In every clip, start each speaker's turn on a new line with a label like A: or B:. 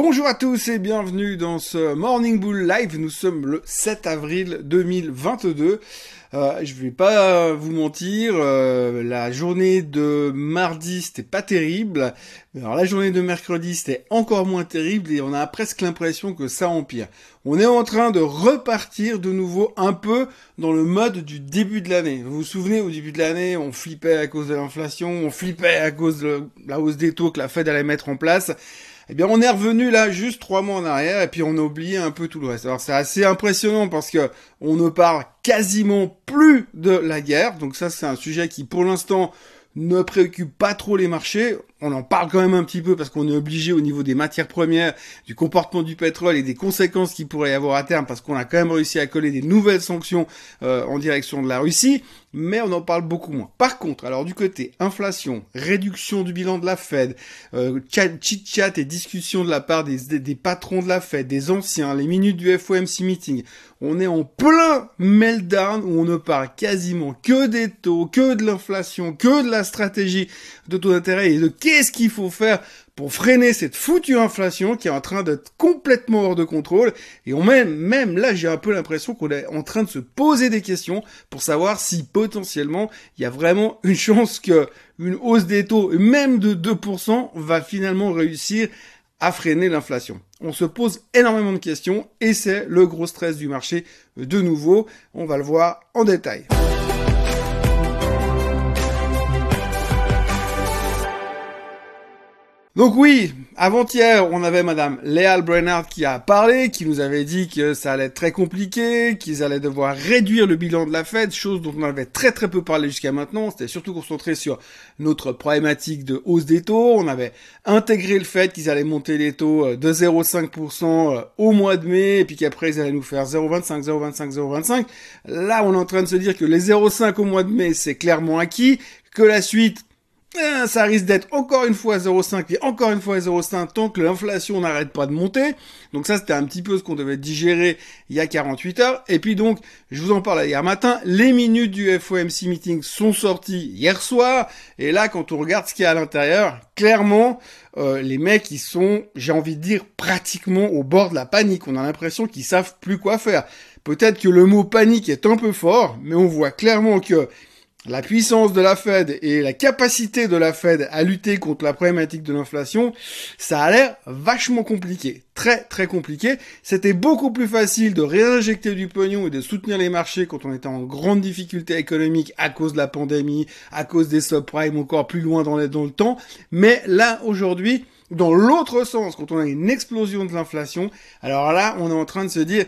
A: Bonjour à tous et bienvenue dans ce Morning Bull Live. Nous sommes le 7 avril 2022. Euh, je vais pas vous mentir, euh, la journée de mardi c'était pas terrible. Alors la journée de mercredi c'était encore moins terrible et on a presque l'impression que ça empire. On est en train de repartir de nouveau un peu dans le mode du début de l'année. Vous vous souvenez au début de l'année, on flippait à cause de l'inflation, on flippait à cause de la hausse des taux que la Fed allait mettre en place eh bien on est revenu là juste trois mois en arrière et puis on a oublié un peu tout le reste. Alors c'est assez impressionnant parce que on ne parle quasiment plus de la guerre. Donc ça c'est un sujet qui pour l'instant ne préoccupe pas trop les marchés. On en parle quand même un petit peu parce qu'on est obligé au niveau des matières premières, du comportement du pétrole et des conséquences qu'il pourrait y avoir à terme parce qu'on a quand même réussi à coller des nouvelles sanctions euh, en direction de la Russie mais on en parle beaucoup moins. Par contre, alors du côté inflation, réduction du bilan de la Fed, euh, chit-chat et discussion de la part des, des, patrons de la Fed, des anciens, les minutes du FOMC meeting, on est en plein meltdown où on ne parle quasiment que des taux, que de l'inflation, que de la stratégie de taux d'intérêt et de qu'est-ce qu'il faut faire pour freiner cette foutue inflation qui est en train d'être complètement hors de contrôle? Et on même, même là, j'ai un peu l'impression qu'on est en train de se poser des questions pour savoir si potentiellement il y a vraiment une chance que une hausse des taux, même de 2%, va finalement réussir à freiner l'inflation. On se pose énormément de questions et c'est le gros stress du marché de nouveau. On va le voir en détail. Donc oui, avant-hier, on avait Madame Léal Brennard qui a parlé, qui nous avait dit que ça allait être très compliqué, qu'ils allaient devoir réduire le bilan de la Fed, chose dont on avait très très peu parlé jusqu'à maintenant. C'était surtout concentré sur notre problématique de hausse des taux. On avait intégré le fait qu'ils allaient monter les taux euh, de 0,5% euh, au mois de mai, et puis qu'après ils allaient nous faire 0,25, 0,25, 0,25. Là, on est en train de se dire que les 0,5 au mois de mai, c'est clairement acquis, que la suite, ça risque d'être encore une fois 0,5 et encore une fois 0,5 tant que l'inflation n'arrête pas de monter. Donc ça, c'était un petit peu ce qu'on devait digérer il y a 48 heures. Et puis donc, je vous en parle hier matin, les minutes du FOMC meeting sont sorties hier soir. Et là, quand on regarde ce qu'il y a à l'intérieur, clairement, euh, les mecs, ils sont, j'ai envie de dire, pratiquement au bord de la panique. On a l'impression qu'ils savent plus quoi faire. Peut-être que le mot panique est un peu fort, mais on voit clairement que la puissance de la Fed et la capacité de la Fed à lutter contre la problématique de l'inflation, ça a l'air vachement compliqué. Très très compliqué. C'était beaucoup plus facile de réinjecter du pognon et de soutenir les marchés quand on était en grande difficulté économique à cause de la pandémie, à cause des subprimes encore plus loin dans, dans le temps. Mais là, aujourd'hui, dans l'autre sens, quand on a une explosion de l'inflation, alors là, on est en train de se dire,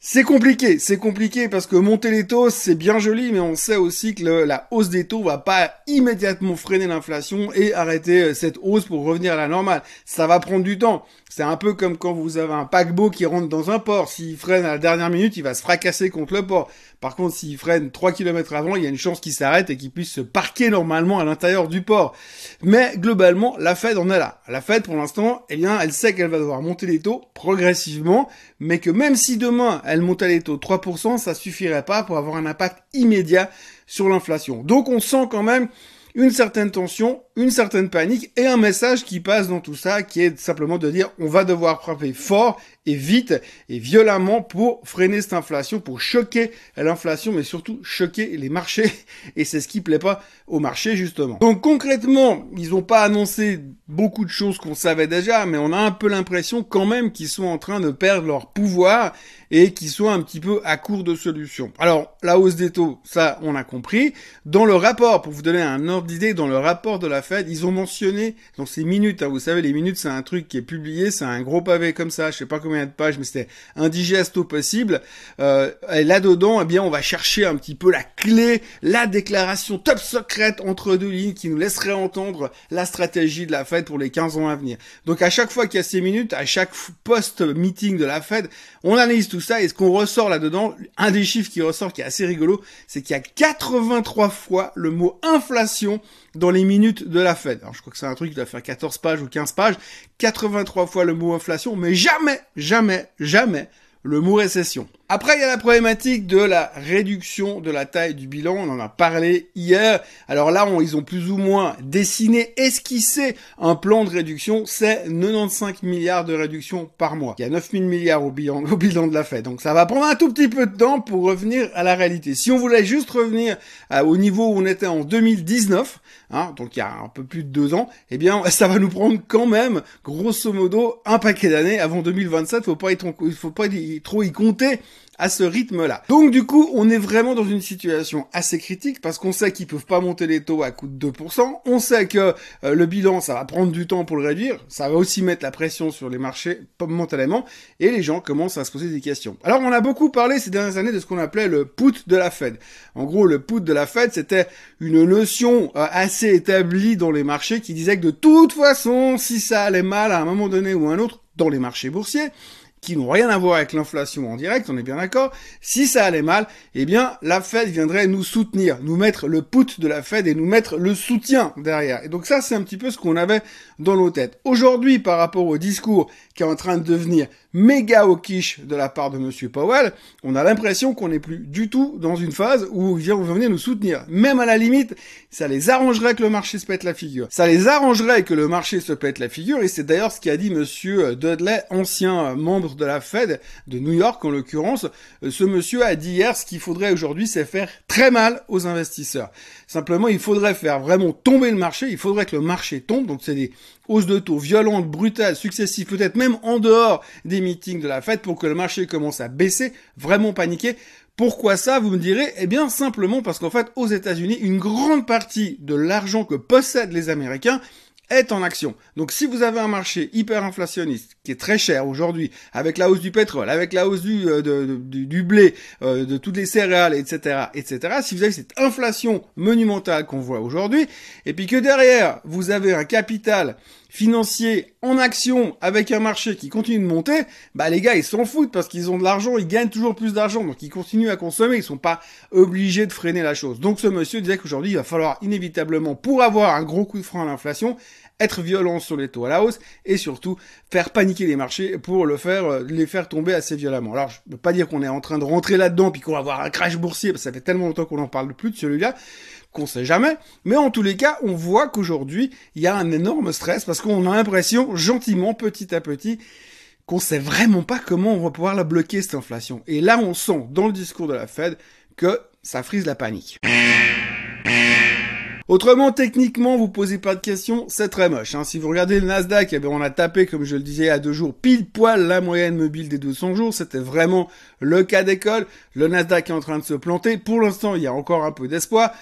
A: c'est compliqué, c'est compliqué parce que monter les taux, c'est bien joli, mais on sait aussi que la hausse des taux va pas immédiatement freiner l'inflation et arrêter euh, cette hausse pour revenir à la normale. Ça va prendre du temps. C'est un peu comme quand vous avez un paquebot qui rentre dans un port. S'il freine à la dernière minute, il va se fracasser contre le port. Par contre, s'il freine 3 km avant, il y a une chance qu'il s'arrête et qu'il puisse se parquer normalement à l'intérieur du port. Mais globalement, la Fed en est là. La Fed, pour l'instant, eh bien, elle sait qu'elle va devoir monter les taux progressivement, mais que même si demain elle montait les taux de 3%, ça suffirait pas pour avoir un impact immédiat sur l'inflation. Donc on sent quand même une certaine tension, une certaine panique et un message qui passe dans tout ça qui est simplement de dire on va devoir frapper fort et vite et violemment pour freiner cette inflation, pour choquer l'inflation mais surtout choquer les marchés et c'est ce qui plaît pas au marché justement. Donc concrètement, ils n'ont pas annoncé beaucoup de choses qu'on savait déjà mais on a un peu l'impression quand même qu'ils sont en train de perdre leur pouvoir et qu'ils sont un petit peu à court de solutions. Alors la hausse des taux, ça on a compris. Dans le rapport, pour vous donner un ordre d'idée, dans le rapport de la Fed, ils ont mentionné dans ces minutes, hein, vous savez, les minutes, c'est un truc qui est publié, c'est un gros pavé comme ça, je sais pas combien de pages, mais c'était indigeste au possible. Euh, et là-dedans, eh bien, on va chercher un petit peu la clé, la déclaration top secrète entre deux lignes qui nous laisserait entendre la stratégie de la Fed pour les 15 ans à venir. Donc à chaque fois qu'il y a ces minutes, à chaque post-meeting de la Fed, on analyse tout ça et ce qu'on ressort là-dedans, un des chiffres qui ressort qui est assez rigolo, c'est qu'il y a 83 fois le mot inflation dans les minutes de la Fed. Alors je crois que c'est un truc qui doit faire 14 pages ou 15 pages, 83 fois le mot inflation, mais jamais, jamais, jamais le mot récession. Après, il y a la problématique de la réduction de la taille du bilan. On en a parlé hier. Alors là, ils ont plus ou moins dessiné, esquissé un plan de réduction. C'est 95 milliards de réduction par mois. Il y a 9000 milliards au bilan, au bilan de la Fed. Donc ça va prendre un tout petit peu de temps pour revenir à la réalité. Si on voulait juste revenir au niveau où on était en 2019, hein, donc il y a un peu plus de deux ans, eh bien, ça va nous prendre quand même, grosso modo, un paquet d'années avant 2027. Faut pas faut pas trop y compter à ce rythme-là. Donc du coup, on est vraiment dans une situation assez critique parce qu'on sait qu'ils peuvent pas monter les taux à coût de 2%, on sait que euh, le bilan, ça va prendre du temps pour le réduire, ça va aussi mettre la pression sur les marchés momentanément, et les gens commencent à se poser des questions. Alors on a beaucoup parlé ces dernières années de ce qu'on appelait le put de la Fed. En gros, le put de la Fed, c'était une notion euh, assez établie dans les marchés qui disait que de toute façon, si ça allait mal à un moment donné ou un autre, dans les marchés boursiers, qui n'ont rien à voir avec l'inflation en direct, on est bien d'accord. Si ça allait mal, eh bien, la Fed viendrait nous soutenir, nous mettre le put de la Fed et nous mettre le soutien derrière. Et donc ça, c'est un petit peu ce qu'on avait dans nos têtes. Aujourd'hui, par rapport au discours qui est en train de devenir méga quiche de la part de Monsieur Powell, on a l'impression qu'on n'est plus du tout dans une phase où ils venir nous soutenir. Même à la limite, ça les arrangerait que le marché se pète la figure. Ça les arrangerait que le marché se pète la figure, et c'est d'ailleurs ce qu'a dit Monsieur Dudley, ancien membre de la Fed de New York en l'occurrence. Ce monsieur a dit hier ce qu'il faudrait aujourd'hui, c'est faire très mal aux investisseurs. Simplement, il faudrait faire vraiment tomber le marché, il faudrait que le marché tombe, donc c'est des hausses de taux violentes, brutales, successives, peut-être même en dehors des meetings de la Fed pour que le marché commence à baisser, vraiment paniquer. Pourquoi ça, vous me direz Eh bien, simplement parce qu'en fait, aux États-Unis, une grande partie de l'argent que possèdent les Américains est en action. Donc si vous avez un marché hyper inflationniste qui est très cher aujourd'hui, avec la hausse du pétrole, avec la hausse du, euh, du, blé, euh, de toutes les céréales, etc., etc., si vous avez cette inflation monumentale qu'on voit aujourd'hui, et puis que derrière vous avez un capital financier en action avec un marché qui continue de monter, bah les gars ils s'en foutent parce qu'ils ont de l'argent, ils gagnent toujours plus d'argent, donc ils continuent à consommer, ils sont pas obligés de freiner la chose. Donc ce monsieur disait qu'aujourd'hui il va falloir inévitablement, pour avoir un gros coup de frein à l'inflation, être violent sur les taux à la hausse et surtout faire paniquer les marchés pour le faire, euh, les faire tomber assez violemment. Alors je ne peux pas dire qu'on est en train de rentrer là-dedans puis qu'on va avoir un crash boursier, parce que ça fait tellement longtemps qu'on n'en parle plus de celui-là, qu'on sait jamais. Mais en tous les cas, on voit qu'aujourd'hui, il y a un énorme stress parce qu'on a l'impression, gentiment, petit à petit, qu'on sait vraiment pas comment on va pouvoir la bloquer, cette inflation. Et là, on sent, dans le discours de la Fed, que ça frise la panique. Autrement, techniquement, vous posez pas de questions, c'est très moche. Hein. Si vous regardez le Nasdaq, eh bien, on a tapé, comme je le disais, à deux jours, pile poil la moyenne mobile des 200 jours. C'était vraiment le cas d'école. Le Nasdaq est en train de se planter. Pour l'instant, il y a encore un peu d'espoir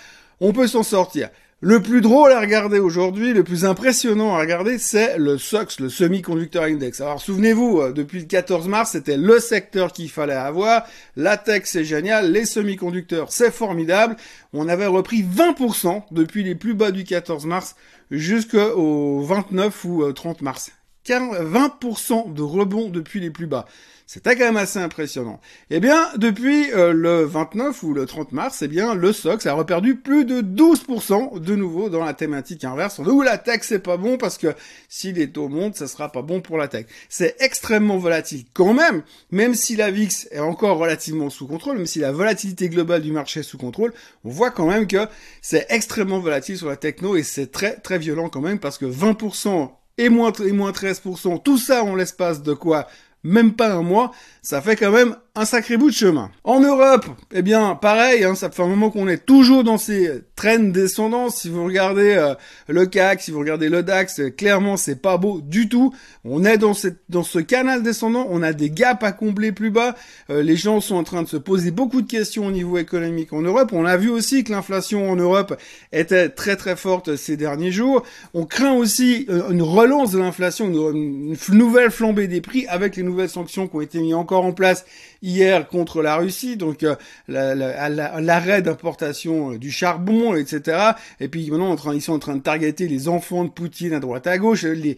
A: on peut s'en sortir. Le plus drôle à regarder aujourd'hui, le plus impressionnant à regarder, c'est le SOX, le Semiconductor Index. Alors souvenez-vous, euh, depuis le 14 mars, c'était le secteur qu'il fallait avoir. La tech, c'est génial. Les semi-conducteurs, c'est formidable. On avait repris 20% depuis les plus bas du 14 mars jusqu'au 29 ou 30 euh, mars. 20% de rebond depuis les plus bas. C'était quand même assez impressionnant. Eh bien, depuis euh, le 29 ou le 30 mars, eh bien, le SOX a reperdu plus de 12% de nouveau dans la thématique inverse. Où la tech, c'est pas bon parce que si les taux montent, ça sera pas bon pour la tech. C'est extrêmement volatile quand même, même si la VIX est encore relativement sous contrôle, même si la volatilité globale du marché est sous contrôle, on voit quand même que c'est extrêmement volatile sur la techno et c'est très très violent quand même parce que 20% et moins, et moins 13%, tout ça en l'espace de quoi? Même pas un mois, ça fait quand même un sacré bout de chemin. En Europe, eh bien, pareil, hein, ça fait un moment qu'on est toujours dans ces traînes descendantes. Si vous regardez euh, le CAC, si vous regardez le DAX, clairement, c'est pas beau du tout. On est dans, cette, dans ce canal descendant, on a des gaps à combler plus bas. Euh, les gens sont en train de se poser beaucoup de questions au niveau économique en Europe. On a vu aussi que l'inflation en Europe était très très forte ces derniers jours. On craint aussi euh, une relance de l'inflation, une, une nouvelle flambée des prix avec les nouvelles sanctions qui ont été mises encore en place hier contre la Russie, donc euh, l'arrêt d'importation euh, du charbon, etc. Et puis maintenant, ils sont en train de targeter les enfants de Poutine à droite à gauche, les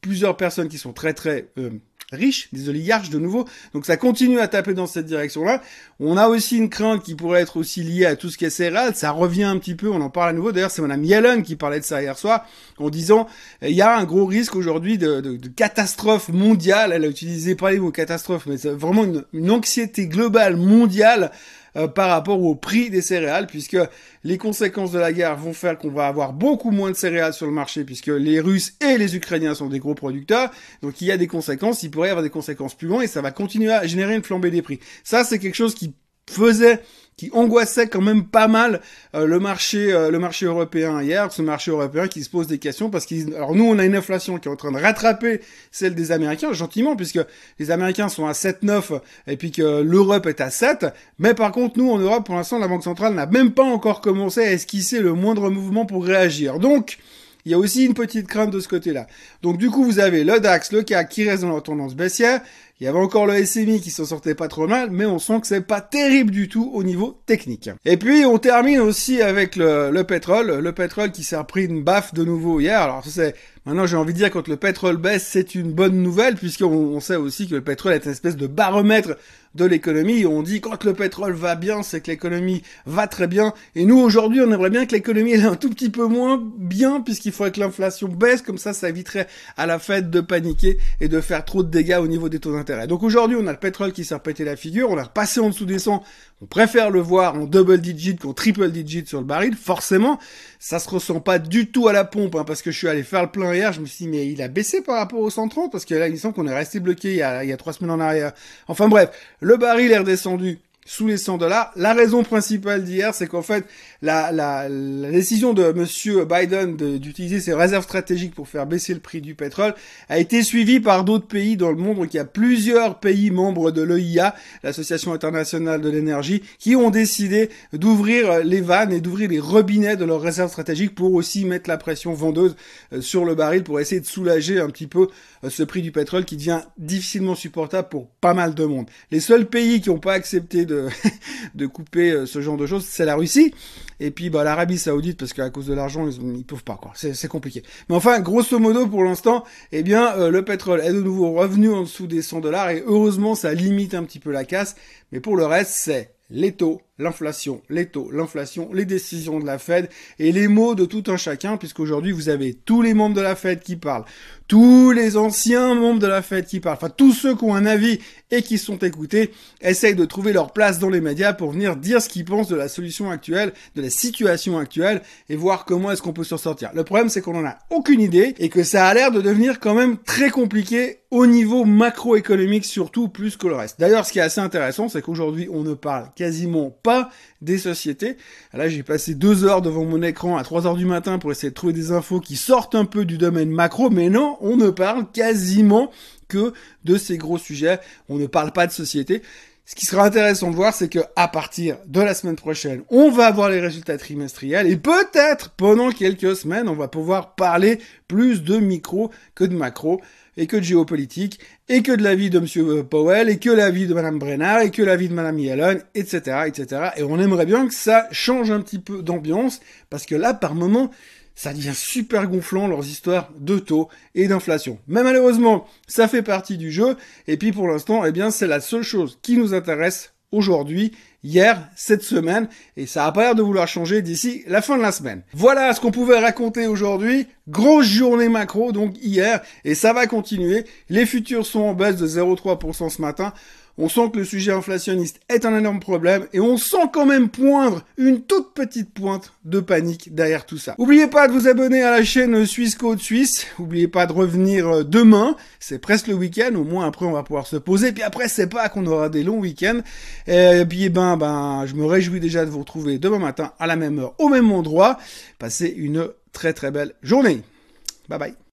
A: plusieurs personnes qui sont très très euh, riches, des oligarches de nouveau. Donc ça continue à taper dans cette direction-là. On a aussi une crainte qui pourrait être aussi liée à tout ce qui est céréales. Ça revient un petit peu, on en parle à nouveau. D'ailleurs, c'est Madame Yellen qui parlait de ça hier soir, en disant il y a un gros risque aujourd'hui de, de, de, catastrophe mondiale. Elle a utilisé pas les mots catastrophe, mais c'est vraiment une, une anxiété globale mondiale euh, par rapport au prix des céréales, puisque les conséquences de la guerre vont faire qu'on va avoir beaucoup moins de céréales sur le marché, puisque les Russes et les Ukrainiens sont des gros producteurs. Donc il y a des conséquences, il pourrait y avoir des conséquences plus loin, et ça va continuer à générer une flambée des prix. Ça, c'est quelque chose qui faisait qui angoissait quand même pas mal euh, le marché euh, le marché européen hier, ce marché européen qui se pose des questions parce qu'ils alors nous on a une inflation qui est en train de rattraper celle des Américains gentiment puisque les Américains sont à 7,9 et puis que l'Europe est à 7, mais par contre nous en Europe pour l'instant la banque centrale n'a même pas encore commencé à esquisser le moindre mouvement pour réagir. Donc il y a aussi une petite crainte de ce côté-là. Donc du coup, vous avez le DAX, le CAC qui reste dans leur tendance baissière. Il y avait encore le SMI qui s'en sortait pas trop mal, mais on sent que c'est pas terrible du tout au niveau technique. Et puis on termine aussi avec le, le pétrole, le pétrole qui s'est repris une baffe de nouveau hier. Alors c'est Maintenant, j'ai envie de dire quand le pétrole baisse, c'est une bonne nouvelle puisqu'on on sait aussi que le pétrole est une espèce de baromètre de l'économie. On dit quand le pétrole va bien, c'est que l'économie va très bien. Et nous, aujourd'hui, on aimerait bien que l'économie est un tout petit peu moins bien puisqu'il faudrait que l'inflation baisse. Comme ça, ça éviterait à la fête de paniquer et de faire trop de dégâts au niveau des taux d'intérêt. Donc aujourd'hui, on a le pétrole qui s'est repété la figure. On a repassé en dessous des 100. On préfère le voir en double digit qu'en triple digit sur le baril. Forcément, ça se ressent pas du tout à la pompe hein, parce que je suis allé faire le plein hier, je me suis dit, mais il a baissé par rapport au 130 parce que là, il semble qu'on est resté bloqué il y, a, il y a trois semaines en arrière. Enfin bref, le baril est redescendu sous les 100 dollars. La raison principale d'hier, c'est qu'en fait, la, la, la, décision de Monsieur Biden d'utiliser ses réserves stratégiques pour faire baisser le prix du pétrole a été suivie par d'autres pays dans le monde. Donc il y a plusieurs pays membres de l'EIA, l'Association internationale de l'énergie, qui ont décidé d'ouvrir les vannes et d'ouvrir les robinets de leurs réserves stratégiques pour aussi mettre la pression vendeuse euh, sur le baril pour essayer de soulager un petit peu euh, ce prix du pétrole qui devient difficilement supportable pour pas mal de monde. Les seuls pays qui n'ont pas accepté de, de couper euh, ce genre de choses, c'est la Russie. Et puis bah, l'Arabie Saoudite, parce qu'à cause de l'argent, ils, ils peuvent pas, quoi. C'est compliqué. Mais enfin, grosso modo, pour l'instant, eh bien, euh, le pétrole est de nouveau revenu en dessous des 100 dollars, et heureusement, ça limite un petit peu la casse. Mais pour le reste, c'est les taux, l'inflation, les taux, l'inflation, les décisions de la Fed et les mots de tout un chacun, puisqu'aujourd'hui vous avez tous les membres de la Fed qui parlent, tous les anciens membres de la Fed qui parlent, enfin tous ceux qui ont un avis et qui sont écoutés, essayent de trouver leur place dans les médias pour venir dire ce qu'ils pensent de la solution actuelle, de la situation actuelle, et voir comment est-ce qu'on peut s'en sortir. Le problème c'est qu'on en a aucune idée et que ça a l'air de devenir quand même très compliqué au niveau macroéconomique surtout plus que le reste. D'ailleurs, ce qui est assez intéressant, c'est qu'aujourd'hui on ne parle quasiment pas des sociétés. Là, j'ai passé deux heures devant mon écran à 3 heures du matin pour essayer de trouver des infos qui sortent un peu du domaine macro, mais non, on ne parle quasiment que de ces gros sujets. On ne parle pas de société. Ce qui sera intéressant de voir, c'est que à partir de la semaine prochaine, on va avoir les résultats trimestriels et peut-être pendant quelques semaines, on va pouvoir parler plus de micro que de macro et que de géopolitique, et que de l'avis de M. Powell, et que l'avis de Mme Brennard, et que l'avis de Mme Yellen, etc., etc. Et on aimerait bien que ça change un petit peu d'ambiance, parce que là, par moment, ça devient super gonflant leurs histoires de taux et d'inflation. Mais malheureusement, ça fait partie du jeu, et puis pour l'instant, eh bien, c'est la seule chose qui nous intéresse aujourd'hui, hier, cette semaine, et ça a pas l'air de vouloir changer d'ici la fin de la semaine. Voilà ce qu'on pouvait raconter aujourd'hui. Grosse journée macro, donc hier, et ça va continuer. Les futurs sont en baisse de 0,3% ce matin. On sent que le sujet inflationniste est un énorme problème et on sent quand même poindre une toute petite pointe de panique derrière tout ça. N'oubliez pas de vous abonner à la chaîne Suisse Code Suisse. N'oubliez pas de revenir euh, demain. C'est presque le week-end. Au moins après on va pouvoir se poser. Puis après c'est pas qu'on aura des longs week-ends. Et puis eh ben ben je me réjouis déjà de vous retrouver demain matin à la même heure au même endroit. Passez une très très belle journée. Bye bye.